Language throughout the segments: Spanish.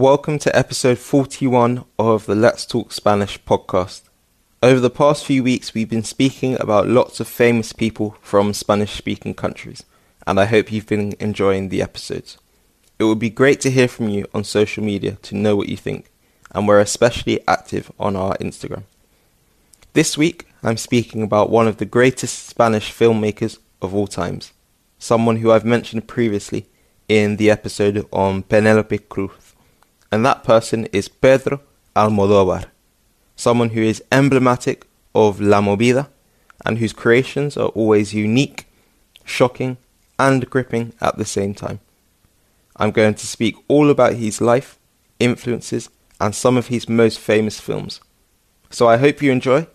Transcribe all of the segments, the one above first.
Welcome to episode 41 of the Let's Talk Spanish podcast. Over the past few weeks, we've been speaking about lots of famous people from Spanish speaking countries, and I hope you've been enjoying the episodes. It would be great to hear from you on social media to know what you think, and we're especially active on our Instagram. This week, I'm speaking about one of the greatest Spanish filmmakers of all times, someone who I've mentioned previously in the episode on Penelope Cruz and that person is Pedro Almodóvar, someone who is emblematic of La Movida and whose creations are always unique, shocking, and gripping at the same time. I'm going to speak all about his life, influences, and some of his most famous films. So I hope you enjoy,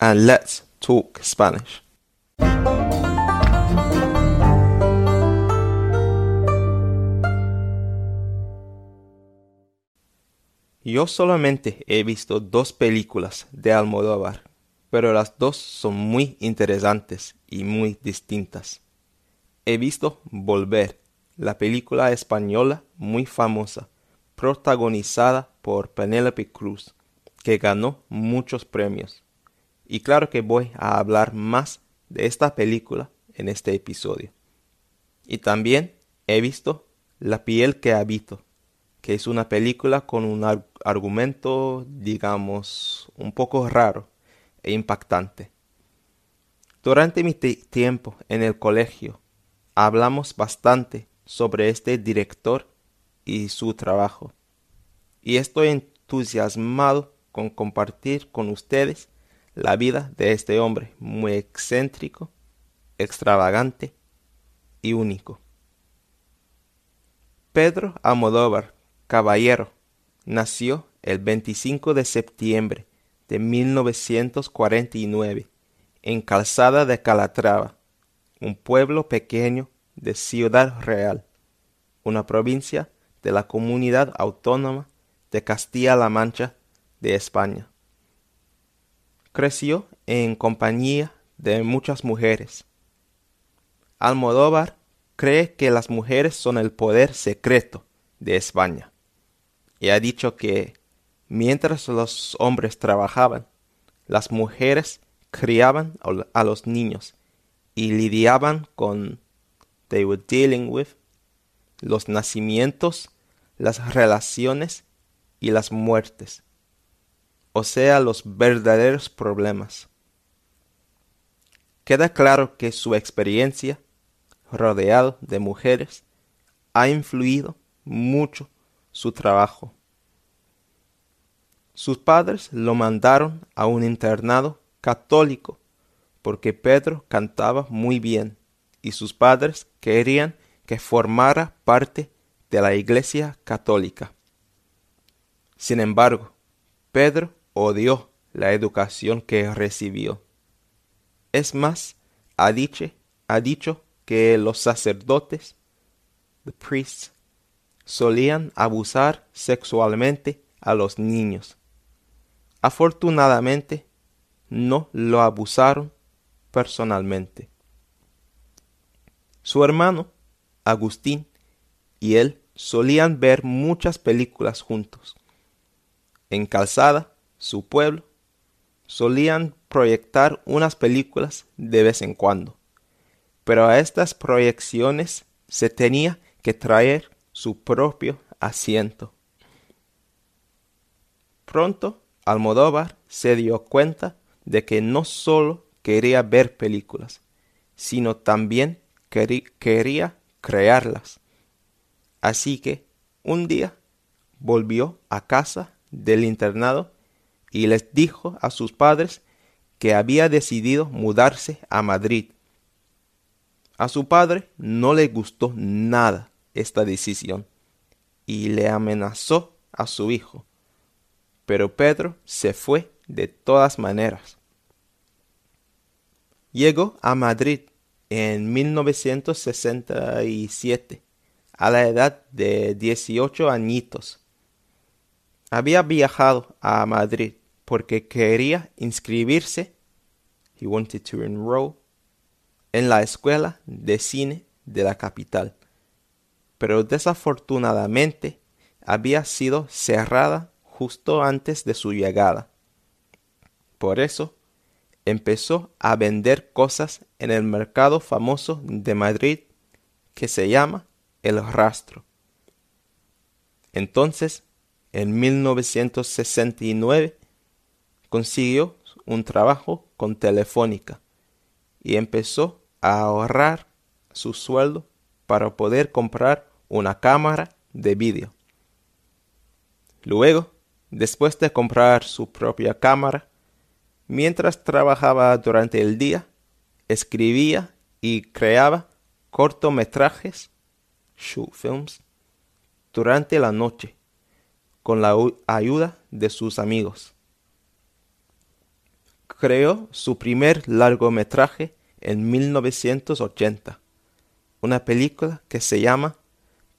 and let's talk Spanish. Yo solamente he visto dos películas de Almodóvar, pero las dos son muy interesantes y muy distintas. He visto Volver, la película española muy famosa, protagonizada por Penélope Cruz, que ganó muchos premios. Y claro que voy a hablar más de esta película en este episodio. Y también he visto La piel que habito, que es una película con un argumento, digamos, un poco raro e impactante. Durante mi tiempo en el colegio, hablamos bastante sobre este director y su trabajo. Y estoy entusiasmado con compartir con ustedes la vida de este hombre muy excéntrico, extravagante y único. Pedro Amodóvar Caballero nació el 25 de septiembre de 1949 en Calzada de Calatrava, un pueblo pequeño de Ciudad Real, una provincia de la Comunidad Autónoma de Castilla-La Mancha de España. Creció en compañía de muchas mujeres. Almodóvar cree que las mujeres son el poder secreto de España y ha dicho que mientras los hombres trabajaban, las mujeres criaban a los niños y lidiaban con they were dealing with los nacimientos, las relaciones y las muertes, o sea, los verdaderos problemas. Queda claro que su experiencia, rodeado de mujeres, ha influido mucho su trabajo. Sus padres lo mandaron a un internado católico porque Pedro cantaba muy bien y sus padres querían que formara parte de la Iglesia católica. Sin embargo, Pedro odió la educación que recibió. Es más, ha dicho, ha dicho que los sacerdotes, the priests, solían abusar sexualmente a los niños. Afortunadamente, no lo abusaron personalmente. Su hermano, Agustín, y él solían ver muchas películas juntos. En Calzada, su pueblo, solían proyectar unas películas de vez en cuando, pero a estas proyecciones se tenía que traer su propio asiento. Pronto Almodóvar se dio cuenta de que no solo quería ver películas, sino también quería crearlas. Así que un día volvió a casa del internado y les dijo a sus padres que había decidido mudarse a Madrid. A su padre no le gustó nada esta decisión y le amenazó a su hijo. Pero Pedro se fue de todas maneras. Llegó a Madrid en 1967, a la edad de 18 añitos. Había viajado a Madrid porque quería inscribirse he wanted to enroll, en la escuela de cine de la capital pero desafortunadamente había sido cerrada justo antes de su llegada. Por eso, empezó a vender cosas en el mercado famoso de Madrid que se llama El Rastro. Entonces, en 1969, consiguió un trabajo con Telefónica y empezó a ahorrar su sueldo para poder comprar una cámara de vídeo. Luego, después de comprar su propia cámara, mientras trabajaba durante el día, escribía y creaba cortometrajes, shoot films, durante la noche, con la ayuda de sus amigos. Creó su primer largometraje en 1980, una película que se llama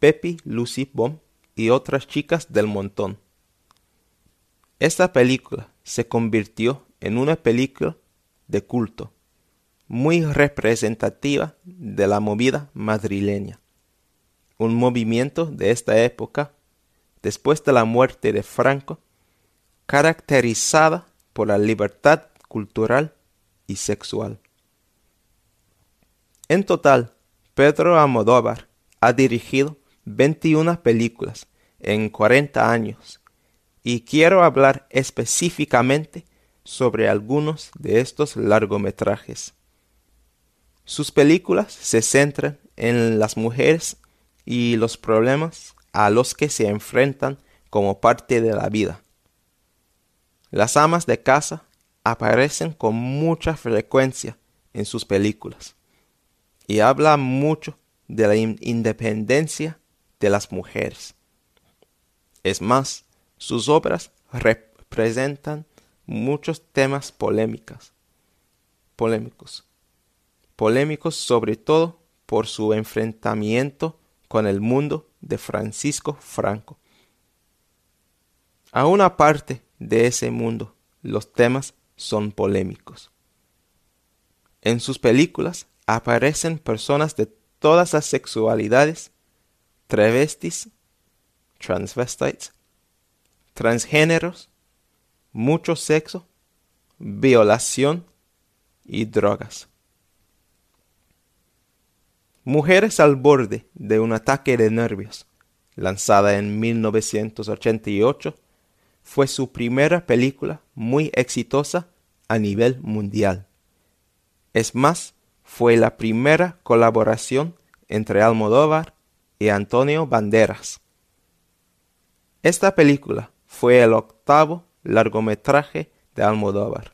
Pepi, Lucy Bomb y otras chicas del montón. Esta película se convirtió en una película de culto, muy representativa de la movida madrileña, un movimiento de esta época, después de la muerte de Franco, caracterizada por la libertad cultural y sexual. En total, Pedro Amodóvar ha dirigido 21 películas en 40 años y quiero hablar específicamente sobre algunos de estos largometrajes. Sus películas se centran en las mujeres y los problemas a los que se enfrentan como parte de la vida. Las amas de casa aparecen con mucha frecuencia en sus películas y habla mucho de la independencia de las mujeres. Es más, sus obras representan muchos temas polémicos, polémicos, polémicos sobre todo por su enfrentamiento con el mundo de Francisco Franco. A una parte de ese mundo, los temas son polémicos. En sus películas aparecen personas de todas las sexualidades, travestis, transvestites, transgéneros, mucho sexo, violación y drogas. Mujeres al borde de un ataque de nervios, lanzada en 1988, fue su primera película muy exitosa a nivel mundial. Es más, fue la primera colaboración entre Almodóvar y Antonio Banderas. Esta película fue el octavo largometraje de Almodóvar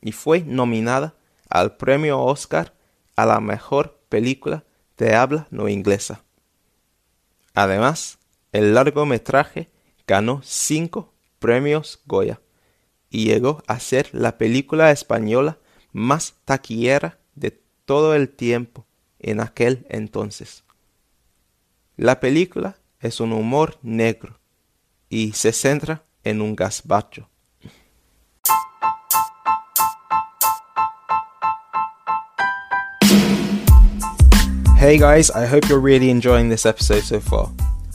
y fue nominada al premio Oscar a la mejor película de habla no inglesa. Además, el largometraje ganó cinco premios Goya y llegó a ser la película española más taquillera de todo el tiempo en aquel entonces. La película es un humor negro y se centra en un gazpacho. Hey guys, I hope you're really enjoying this episode so far.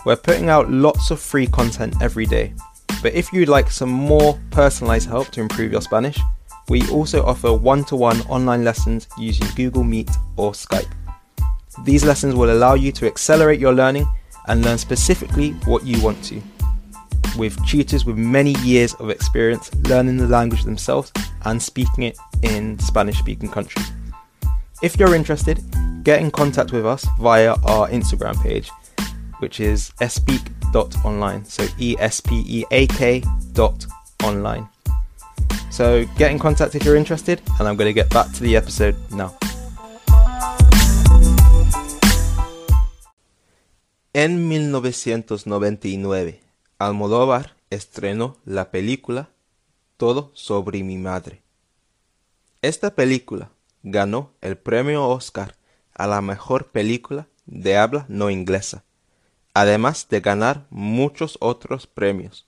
We're putting out lots of free content every day, but if you'd like some more personalized help to improve your Spanish, we also offer one to one online lessons using Google Meet or Skype. These lessons will allow you to accelerate your learning and learn specifically what you want to with tutors with many years of experience learning the language themselves and speaking it in Spanish speaking countries. If you're interested, get in contact with us via our Instagram page, which is espeak.online. So E S P E A K dot online. So get in contact if you're interested, and I'm going to get back to the episode now. En 1999, Almodóvar estrenó la película Todo sobre mi madre. Esta película ganó el premio Oscar a la mejor película de habla no inglesa, además de ganar muchos otros premios,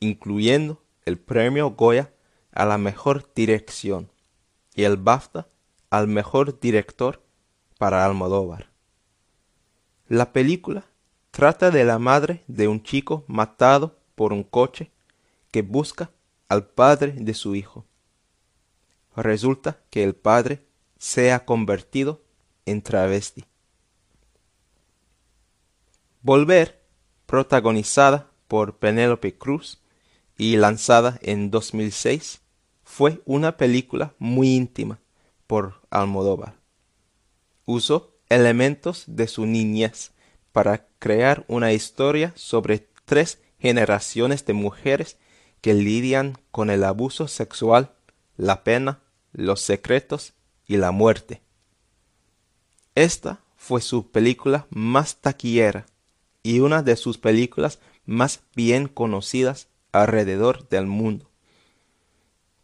incluyendo el premio Goya a la mejor dirección y el BAFTA al mejor director para Almodóvar. La película trata de la madre de un chico matado por un coche que busca al padre de su hijo. Resulta que el padre se ha convertido en travesti. Volver, protagonizada por Penélope Cruz y lanzada en 2006, fue una película muy íntima por Almodóvar. Usó elementos de su niñez para crear una historia sobre tres generaciones de mujeres que lidian con el abuso sexual, la pena, los secretos y la muerte. Esta fue su película más taquillera y una de sus películas más bien conocidas alrededor del mundo.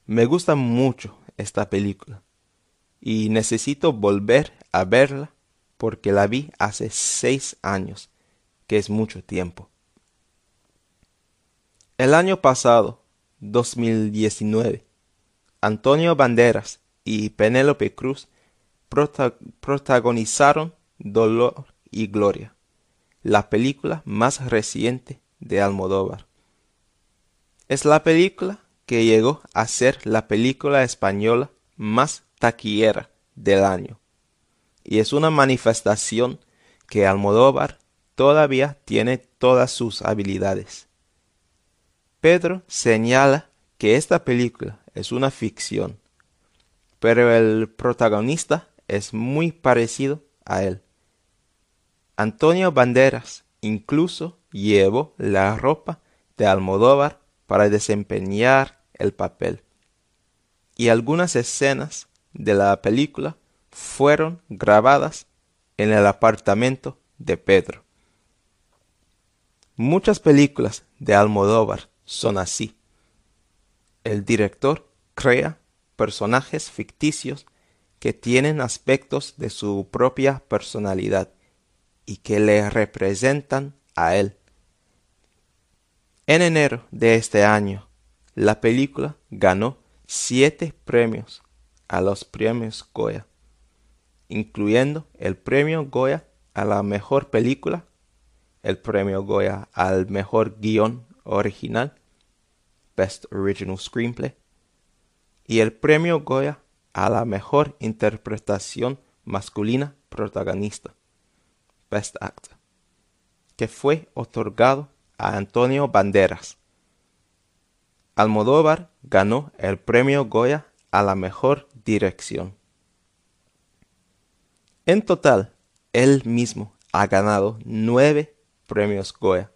Me gusta mucho esta película y necesito volver a verla porque la vi hace seis años, que es mucho tiempo. El año pasado, 2019, Antonio Banderas y Penélope Cruz protagonizaron Dolor y Gloria, la película más reciente de Almodóvar. Es la película que llegó a ser la película española más taquillera del año, y es una manifestación que Almodóvar todavía tiene todas sus habilidades. Pedro señala que esta película es una ficción, pero el protagonista es muy parecido a él. Antonio Banderas incluso llevó la ropa de Almodóvar para desempeñar el papel. Y algunas escenas de la película fueron grabadas en el apartamento de Pedro. Muchas películas de Almodóvar son así. El director crea personajes ficticios que tienen aspectos de su propia personalidad y que le representan a él. En enero de este año, la película ganó siete premios a los premios Goya, incluyendo el premio Goya a la mejor película, el premio Goya al mejor guion original, Best Original Screenplay, y el premio Goya a la mejor interpretación masculina protagonista, Best Actor, que fue otorgado a Antonio Banderas. Almodóvar ganó el premio Goya a la mejor dirección. En total, él mismo ha ganado nueve premios Goya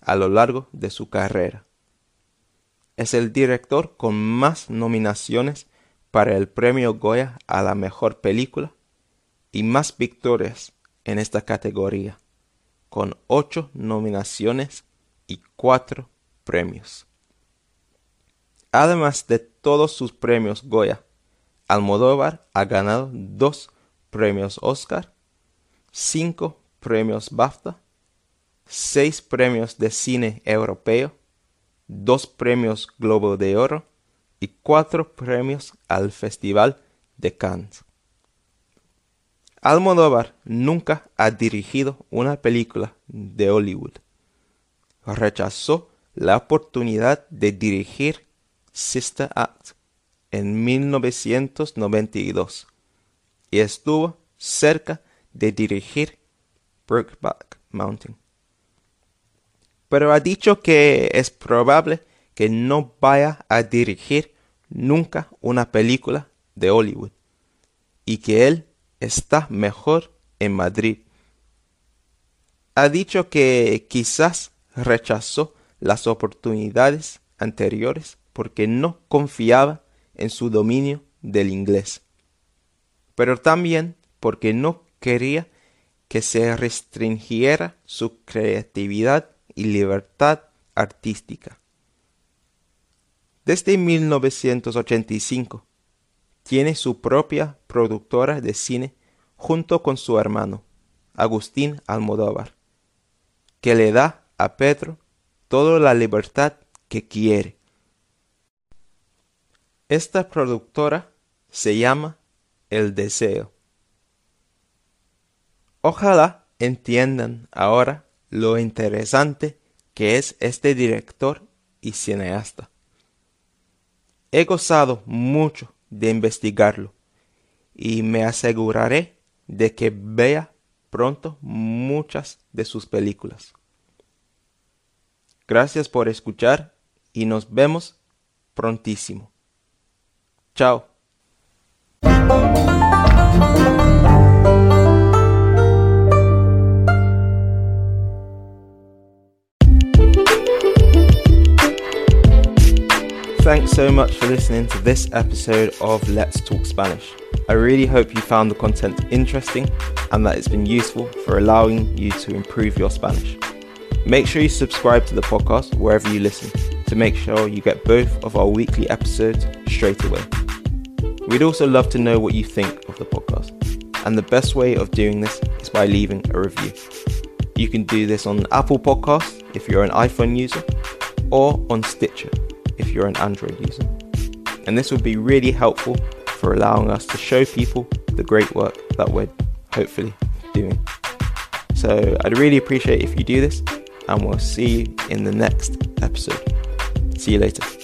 a lo largo de su carrera. Es el director con más nominaciones para el premio Goya a la mejor película y más victorias en esta categoría, con ocho nominaciones y cuatro premios. Además de todos sus premios Goya, Almodóvar ha ganado dos premios Oscar, cinco premios BAFTA, seis premios de cine europeo, dos premios Globo de Oro y cuatro premios al Festival de Cannes. Almodóvar nunca ha dirigido una película de Hollywood. Rechazó la oportunidad de dirigir Sister Act en 1992 y estuvo cerca de dirigir Brokeback Mountain pero ha dicho que es probable que no vaya a dirigir nunca una película de Hollywood y que él está mejor en Madrid. Ha dicho que quizás rechazó las oportunidades anteriores porque no confiaba en su dominio del inglés, pero también porque no quería que se restringiera su creatividad y libertad artística. Desde 1985 tiene su propia productora de cine junto con su hermano, Agustín Almodóvar, que le da a Pedro toda la libertad que quiere. Esta productora se llama El Deseo. Ojalá entiendan ahora lo interesante que es este director y cineasta. He gozado mucho de investigarlo y me aseguraré de que vea pronto muchas de sus películas. Gracias por escuchar y nos vemos prontísimo. Chao. Thanks so much for listening to this episode of Let's Talk Spanish. I really hope you found the content interesting and that it's been useful for allowing you to improve your Spanish. Make sure you subscribe to the podcast wherever you listen to make sure you get both of our weekly episodes straight away. We'd also love to know what you think of the podcast, and the best way of doing this is by leaving a review. You can do this on Apple Podcasts if you're an iPhone user, or on Stitcher if you're an Android user. And this would be really helpful for allowing us to show people the great work that we're hopefully doing. So I'd really appreciate if you do this, and we'll see you in the next episode. See you later.